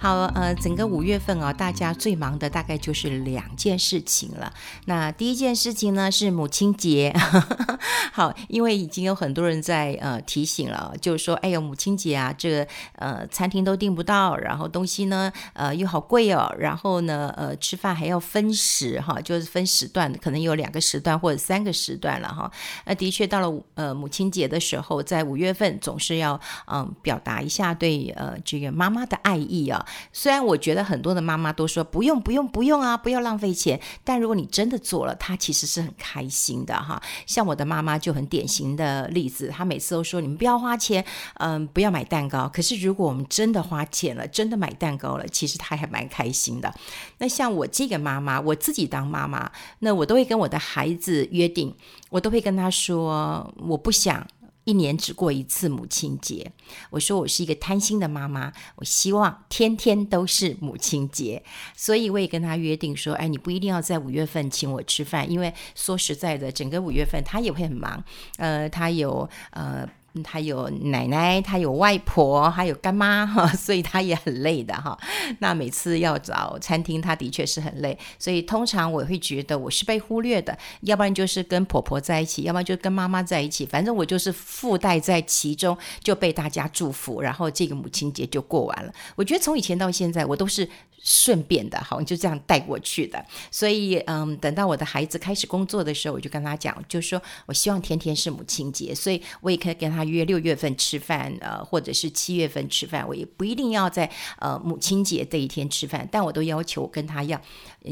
好，呃，整个五月份啊，大家最忙的大概就是两件事情了。那第一件事情呢是母亲节，好，因为已经有很多人在呃提醒了，就是说，哎呦，母亲节啊，这个呃餐厅都订不到，然后东西呢呃又好贵哦，然后呢呃吃饭还要分时哈，就是分时段，可能有两个时段或者三个时段了哈。那的确到了呃母亲节的时候，在五月份总是要嗯、表达一下对呃这个妈妈的爱意啊。虽然我觉得很多的妈妈都说不用不用不用啊，不要浪费钱，但如果你真的做了，她其实是很开心的哈。像我的妈妈就很典型的例子，她每次都说你们不要花钱，嗯，不要买蛋糕。可是如果我们真的花钱了，真的买蛋糕了，其实她还蛮开心的。那像我这个妈妈，我自己当妈妈，那我都会跟我的孩子约定，我都会跟他说，我不想。一年只过一次母亲节，我说我是一个贪心的妈妈，我希望天天都是母亲节，所以我也跟他约定说，哎，你不一定要在五月份请我吃饭，因为说实在的，整个五月份他也会很忙，呃，他有呃。他有奶奶，他有外婆，还有干妈哈，所以他也很累的哈。那每次要找餐厅，他的确是很累，所以通常我会觉得我是被忽略的，要不然就是跟婆婆在一起，要不然就跟妈妈在一起，反正我就是附带在其中，就被大家祝福，然后这个母亲节就过完了。我觉得从以前到现在，我都是。顺便的，好，就这样带过去的。所以，嗯，等到我的孩子开始工作的时候，我就跟他讲，就说我希望天天是母亲节，所以我也可以跟他约六月份吃饭，呃，或者是七月份吃饭，我也不一定要在呃母亲节这一天吃饭，但我都要求跟他要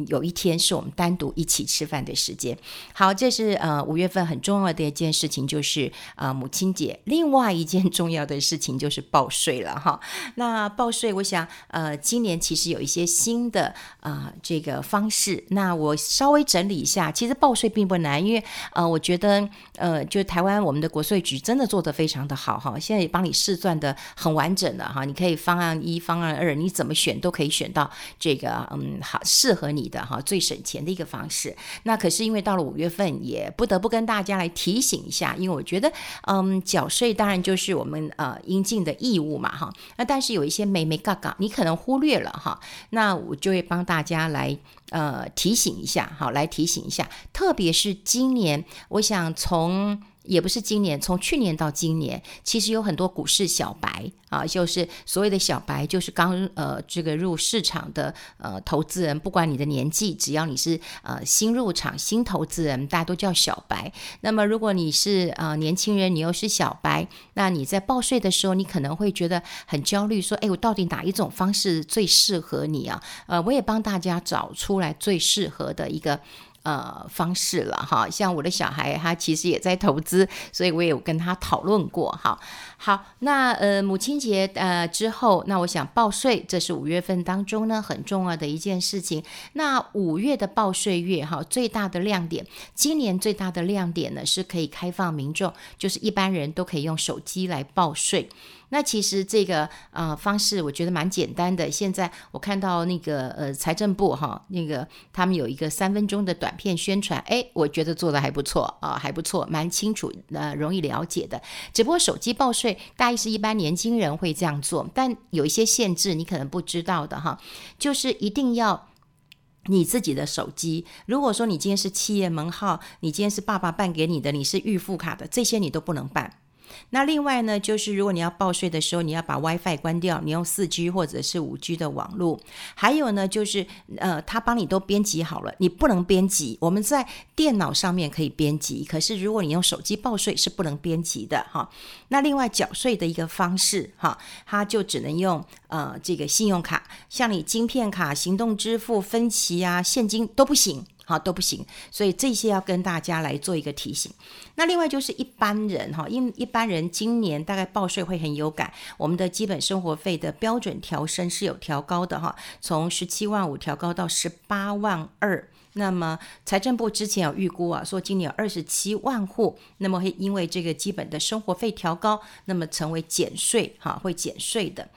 有一天是我们单独一起吃饭的时间。好，这是呃五月份很重要的一件事情，就是呃母亲节。另外一件重要的事情就是报税了哈。那报税，我想呃今年其实有一些。新的啊、这个方式，那我稍微整理一下，其实报税并不难，因为呃，我觉得呃，就台湾我们的国税局真的做得非常的好哈，现在也帮你试算的很完整的哈，你可以方案一、方案二，你怎么选都可以选到这个嗯好适合你的哈最省钱的一个方式。那可是因为到了五月份，也不得不跟大家来提醒一下，因为我觉得嗯缴税当然就是我们呃应尽的义务嘛哈，那但是有一些眉眉角角，你可能忽略了哈。那我就会帮大家来呃提醒一下，好，来提醒一下，特别是今年，我想从。也不是今年，从去年到今年，其实有很多股市小白啊，就是所谓的小白，就是刚呃这个入市场的呃投资人，不管你的年纪，只要你是呃新入场新投资人，大家都叫小白。那么如果你是呃年轻人，你又是小白，那你在报税的时候，你可能会觉得很焦虑，说，哎，我到底哪一种方式最适合你啊？呃，我也帮大家找出来最适合的一个。呃，方式了哈，像我的小孩，他其实也在投资，所以我也有跟他讨论过哈。好，那呃，母亲节呃之后，那我想报税，这是五月份当中呢很重要的一件事情。那五月的报税月哈，最大的亮点，今年最大的亮点呢是可以开放民众，就是一般人都可以用手机来报税。那其实这个呃方式我觉得蛮简单的。现在我看到那个呃财政部哈，那个他们有一个三分钟的短片宣传，哎，我觉得做得还不错啊、还不错，蛮清楚呃，容易了解的。只不过手机报税大概是一般年轻人会这样做，但有一些限制你可能不知道的哈，就是一定要你自己的手机。如果说你今天是企业门号，你今天是爸爸办给你的，你是预付卡的，这些你都不能办。那另外呢，就是如果你要报税的时候，你要把 WiFi 关掉，你用 4G 或者是 5G 的网络。还有呢，就是呃，他帮你都编辑好了，你不能编辑。我们在电脑上面可以编辑，可是如果你用手机报税是不能编辑的哈。那另外缴税的一个方式哈，它就只能用呃这个信用卡，像你晶片卡、行动支付、分期啊、现金都不行。好，都不行，所以这些要跟大家来做一个提醒。那另外就是一般人哈，因为一般人今年大概报税会很有感，我们的基本生活费的标准调升是有调高的哈，从十七万五调高到十八万二。那么财政部之前有预估啊，说今年有二十七万户，那么会因为这个基本的生活费调高，那么成为减税哈，会减税的。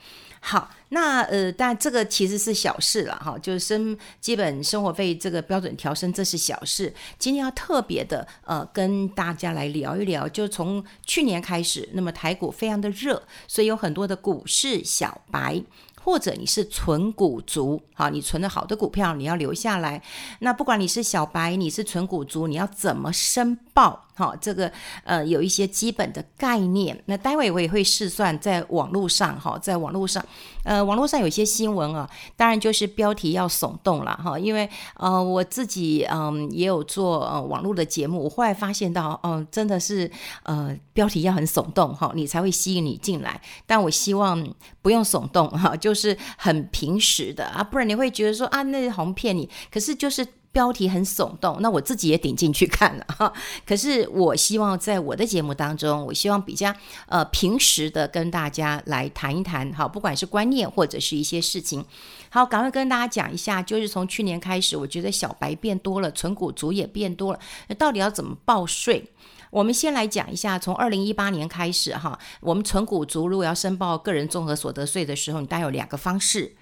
好，那呃，但这个其实是小事了哈，就是生基本生活费这个标准调升，这是小事。今天要特别的呃，跟大家来聊一聊，就从去年开始，那么台股非常的热，所以有很多的股市小白。或者你是存股族，好，你存了好的股票，你要留下来。那不管你是小白，你是存股族，你要怎么申报？好，这个呃有一些基本的概念。那待会我也会试算，在网络上哈，在网络上，呃，网络上有一些新闻啊，当然就是标题要耸动了哈，因为呃我自己嗯也有做呃网络的节目，我后来发现到，嗯，真的是呃标题要很耸动哈，你才会吸引你进来。但我希望不用耸动哈，就是很平实的啊，不然你会觉得说啊，那好像骗你。可是就是。标题很耸动，那我自己也点进去看了哈。可是我希望在我的节目当中，我希望比较呃平时的跟大家来谈一谈，哈，不管是观念或者是一些事情。好，赶快跟大家讲一下，就是从去年开始，我觉得小白变多了，存股族也变多了，那到底要怎么报税？我们先来讲一下，从二零一八年开始哈，我们存股族如果要申报个人综合所得税的时候，你大概有两个方式，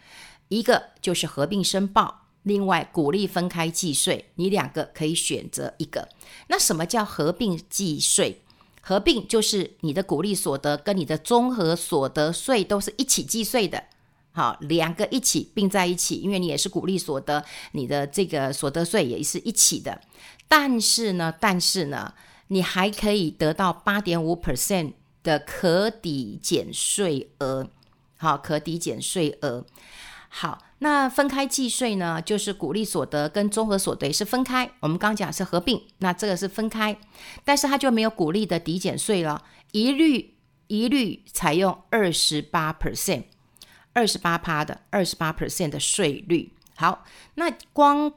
一个就是合并申报。另外，股利分开计税，你两个可以选择一个。那什么叫合并计税？合并就是你的股利所得跟你的综合所得税都是一起计税的。好，两个一起并在一起，因为你也是股利所得，你的这个所得税也是一起的。但是呢，但是呢，你还可以得到八点五 percent 的可抵减税额。好，可抵减税额。好。那分开计税呢，就是鼓励所得跟综合所得是分开。我们刚讲是合并，那这个是分开，但是它就没有鼓励的抵减税了，一律一律采用二十八 percent，二十八趴的二十八 percent 的税率。好，那光。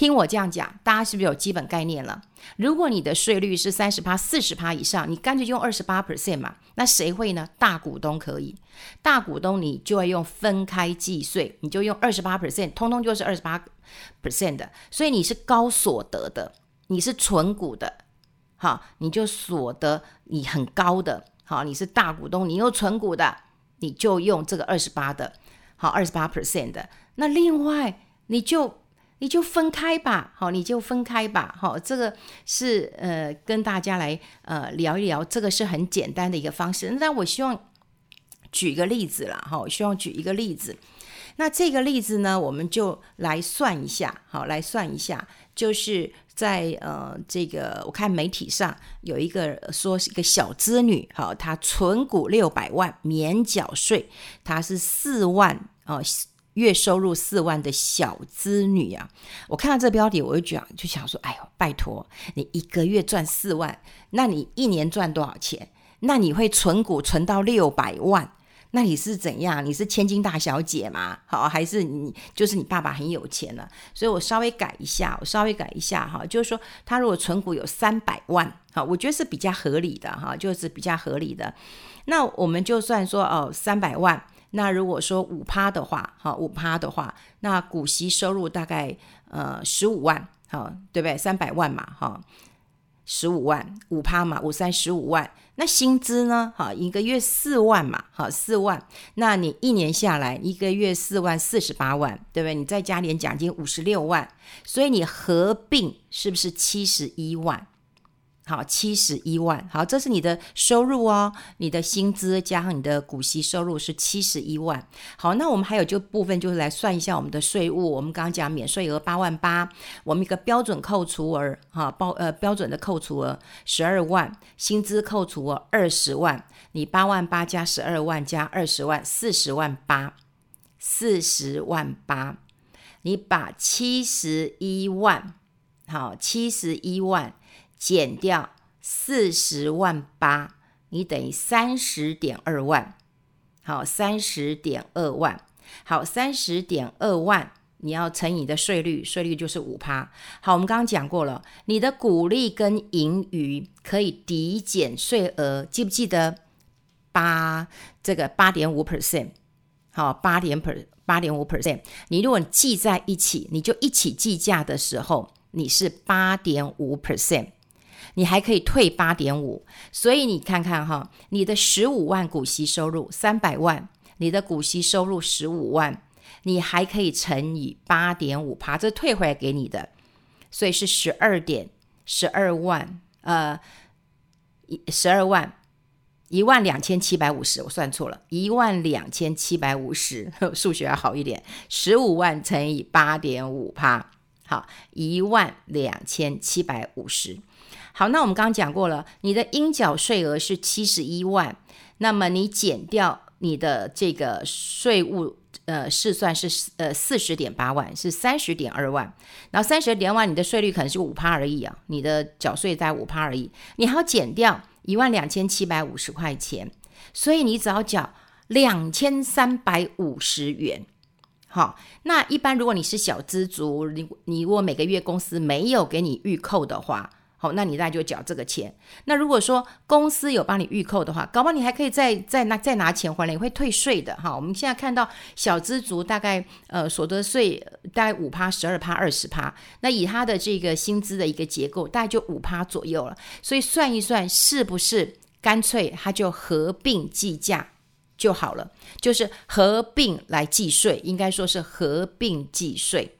听我这样讲，大家是不是有基本概念了？如果你的税率是三十趴、四十趴以上，你干脆用二十八 percent 嘛。那谁会呢？大股东可以，大股东你就要用分开计税，你就用二十八 percent，通通就是二十八 percent 的。所以你是高所得的，你是存股的，好，你就所得你很高的，好，你是大股东，你又存股的，你就用这个二十八的，好，二十八 percent 的。那另外你就。你就分开吧，好，你就分开吧，好，这个是呃跟大家来呃聊一聊，这个是很简单的一个方式。那我希望举一个例子啦，哈，我希望举一个例子。那这个例子呢，我们就来算一下，好，来算一下，就是在呃这个我看媒体上有一个说是一个小资女，好，她存股六百万免缴税，她是四万哦。月收入四万的小资女啊，我看到这标题，我就讲，就想说，哎呦，拜托，你一个月赚四万，那你一年赚多少钱？那你会存股存到六百万？那你是怎样？你是千金大小姐吗？好，还是你就是你爸爸很有钱了？所以我稍微改一下，我稍微改一下哈，就是说，他如果存股有三百万，好，我觉得是比较合理的哈，就是比较合理的。那我们就算说哦，三百万。那如果说五趴的话，哈，五趴的话，那股息收入大概呃十五万，好，对不对？三百万嘛，哈，十五万，五趴嘛，五三十五万。那薪资呢？哈，一个月四万嘛，哈，四万。那你一年下来一个月四万，四十八万，对不对？你再加点奖金五十六万，所以你合并是不是七十一万？好，七十一万。好，这是你的收入哦，你的薪资加上你的股息收入是七十一万。好，那我们还有就部分就是来算一下我们的税务。我们刚刚讲免税额八万八，我们一个标准扣除额哈，报呃标准的扣除额十二万，薪资扣除额二十万，你八万八加十二万加二十万，四十万八，四十万八。你把七十一万，好，七十一万。减掉四十万八，你等于三十点二万。好，三十点二万。好，三十点二万，你要乘以你的税率，税率就是五趴。好，我们刚刚讲过了，你的股利跟盈余可以抵减税额，记不记得八这个八点五 percent？好，八点 per 八点五 percent。你如果记在一起，你就一起计价的时候。你是八点五 percent，你还可以退八点五，所以你看看哈，你的十五万股息收入三百万，你的股息收入十五万，你还可以乘以八点五趴，这退回来给你的，所以是十二点十二万，呃，一十二万。一万两千七百五十，我算错了，一万两千七百五十，数学要好一点，十五万乘以八点五趴，好，一万两千七百五十。好，那我们刚刚讲过了，你的应缴税额是七十一万，那么你减掉你的这个税务，呃，试算是呃四十点八万，是三十点二万，然后三十点万，你的税率可能是五趴而已啊，你的缴税在五趴而已，你还要减掉。一万两千七百五十块钱，所以你只要缴两千三百五十元。好，那一般如果你是小资族，你你如果每个月公司没有给你预扣的话。好，那你大概就缴这个钱。那如果说公司有帮你预扣的话，搞不好你还可以再再拿再拿钱回来，你会退税的哈。我们现在看到小资族大概呃所得税大概五趴、十二趴、二十趴，那以他的这个薪资的一个结构，大概就五趴左右了。所以算一算，是不是干脆他就合并计价就好了？就是合并来计税，应该说是合并计税。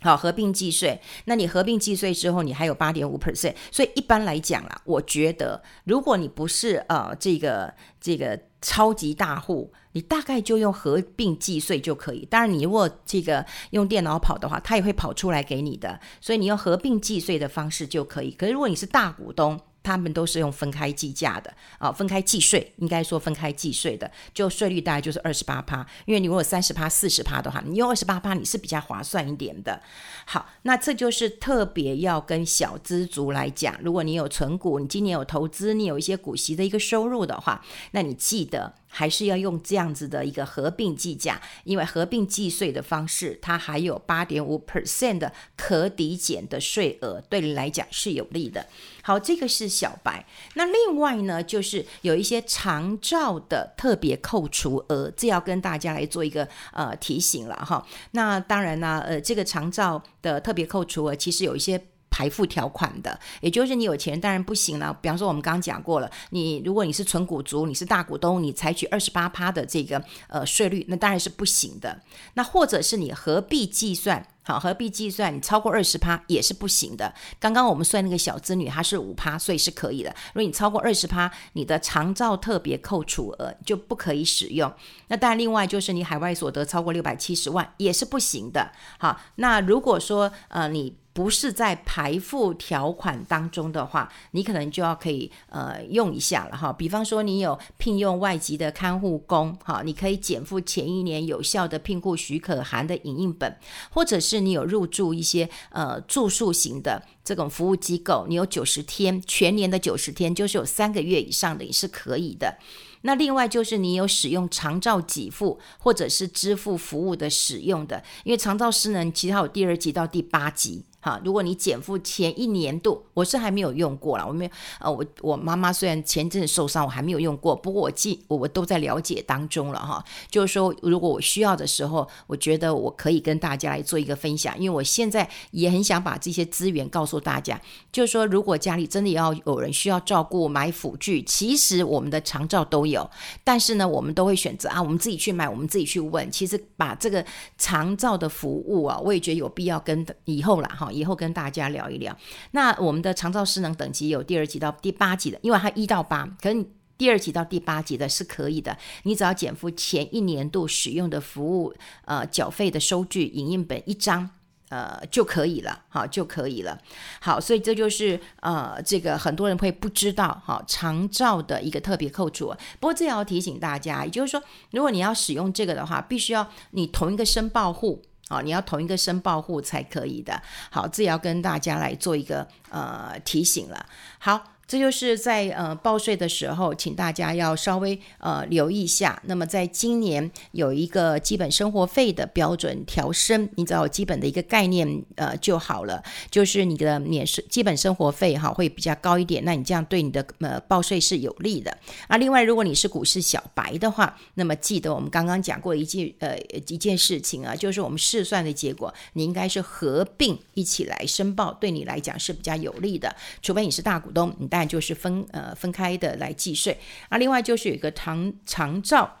好，合并计税，那你合并计税之后，你还有八点五 percent，所以一般来讲啦，我觉得如果你不是呃这个这个超级大户，你大概就用合并计税就可以。当然，你如果这个用电脑跑的话，它也会跑出来给你的，所以你用合并计税的方式就可以。可是如果你是大股东，他们都是用分开计价的啊，分开计税，应该说分开计税的，就税率大概就是二十八趴。因为你如果三十趴、四十趴的话，你用二十八趴你是比较划算一点的。好，那这就是特别要跟小资族来讲，如果你有存股，你今年有投资，你有一些股息的一个收入的话，那你记得。还是要用这样子的一个合并计价，因为合并计税的方式，它还有八点五 percent 的可抵减的税额，对你来讲是有利的。好，这个是小白。那另外呢，就是有一些长照的特别扣除额，这要跟大家来做一个呃提醒了哈。那当然呢，呃，这个长照的特别扣除额其实有一些。财富条款的，也就是你有钱当然不行了。比方说，我们刚刚讲过了，你如果你是纯股族，你是大股东，你采取二十八趴的这个呃税率，那当然是不行的。那或者是你合并计算，好，合并计算你超过二十趴也是不行的。刚刚我们算那个小资女，她是五趴，所以是可以的。如果你超过二十趴，你的长照特别扣除额就不可以使用。那当然，另外就是你海外所得超过六百七十万也是不行的。好，那如果说呃你。不是在排付条款当中的话，你可能就要可以呃用一下了哈。比方说你有聘用外籍的看护工哈，你可以减负前一年有效的聘雇许可函的影印本，或者是你有入住一些呃住宿型的这种服务机构，你有九十天全年的九十天，就是有三个月以上的也是可以的。那另外就是你有使用长照给付或者是支付服务的使用的，因为长照失能其实有第二级到第八级。哈，如果你减负前一年度，我是还没有用过了，我没有，呃，我我妈妈虽然前阵子受伤，我还没有用过，不过我记我我都在了解当中了哈。就是说，如果我需要的时候，我觉得我可以跟大家来做一个分享，因为我现在也很想把这些资源告诉大家。就是说，如果家里真的要有人需要照顾买辅具，其实我们的长照都有，但是呢，我们都会选择啊，我们自己去买，我们自己去问。其实把这个长照的服务啊，我也觉得有必要跟以后啦哈。以后跟大家聊一聊，那我们的长照失能等级有第二级到第八级的，因为它一到八，可是第二级到第八级的是可以的，你只要减负前一年度使用的服务呃缴费的收据影印本一张呃就可以了，好就可以了。好，所以这就是呃这个很多人会不知道哈长照的一个特别扣除，不过这也要提醒大家，也就是说，如果你要使用这个的话，必须要你同一个申报户。好，你要同一个申报户才可以的。好，这也要跟大家来做一个呃提醒了。好，这就是在呃报税的时候，请大家要稍微呃留意一下。那么在今年有一个基本生活费的标准调升，你只要基本的一个概念呃就好了。就是你的免税基本生活费哈会比较高一点，那你这样对你的呃报税是有利的。啊，另外如果你是股市小白的话，那么记得我们刚刚讲过一件呃一件事情啊，就是我们试算的结果，你应该是合并一起来申报，对你来讲是比较有利的。除非你是大股东，你。但就是分呃分开的来计税啊，另外就是有一个长长照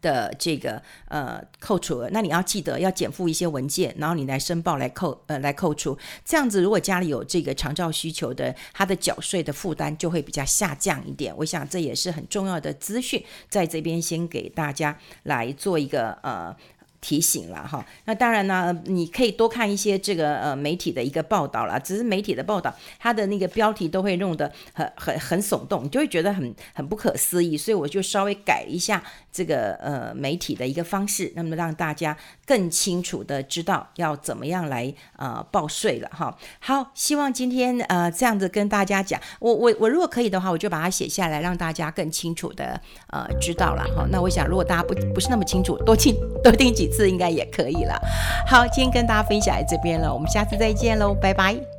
的这个呃扣除额，那你要记得要减负一些文件，然后你来申报来扣呃来扣除，这样子如果家里有这个长照需求的，他的缴税的负担就会比较下降一点。我想这也是很重要的资讯，在这边先给大家来做一个呃。提醒了哈，那当然呢，你可以多看一些这个呃媒体的一个报道啦。只是媒体的报道，它的那个标题都会弄得很很很耸动，你就会觉得很很不可思议。所以我就稍微改一下这个呃媒体的一个方式，那么让大家更清楚的知道要怎么样来呃报税了哈。好，希望今天呃这样子跟大家讲，我我我如果可以的话，我就把它写下来，让大家更清楚的呃知道了哈。那我想，如果大家不不是那么清楚，多听多听几次。应该也可以了。好，今天跟大家分享在这边了，我们下次再见喽，拜拜。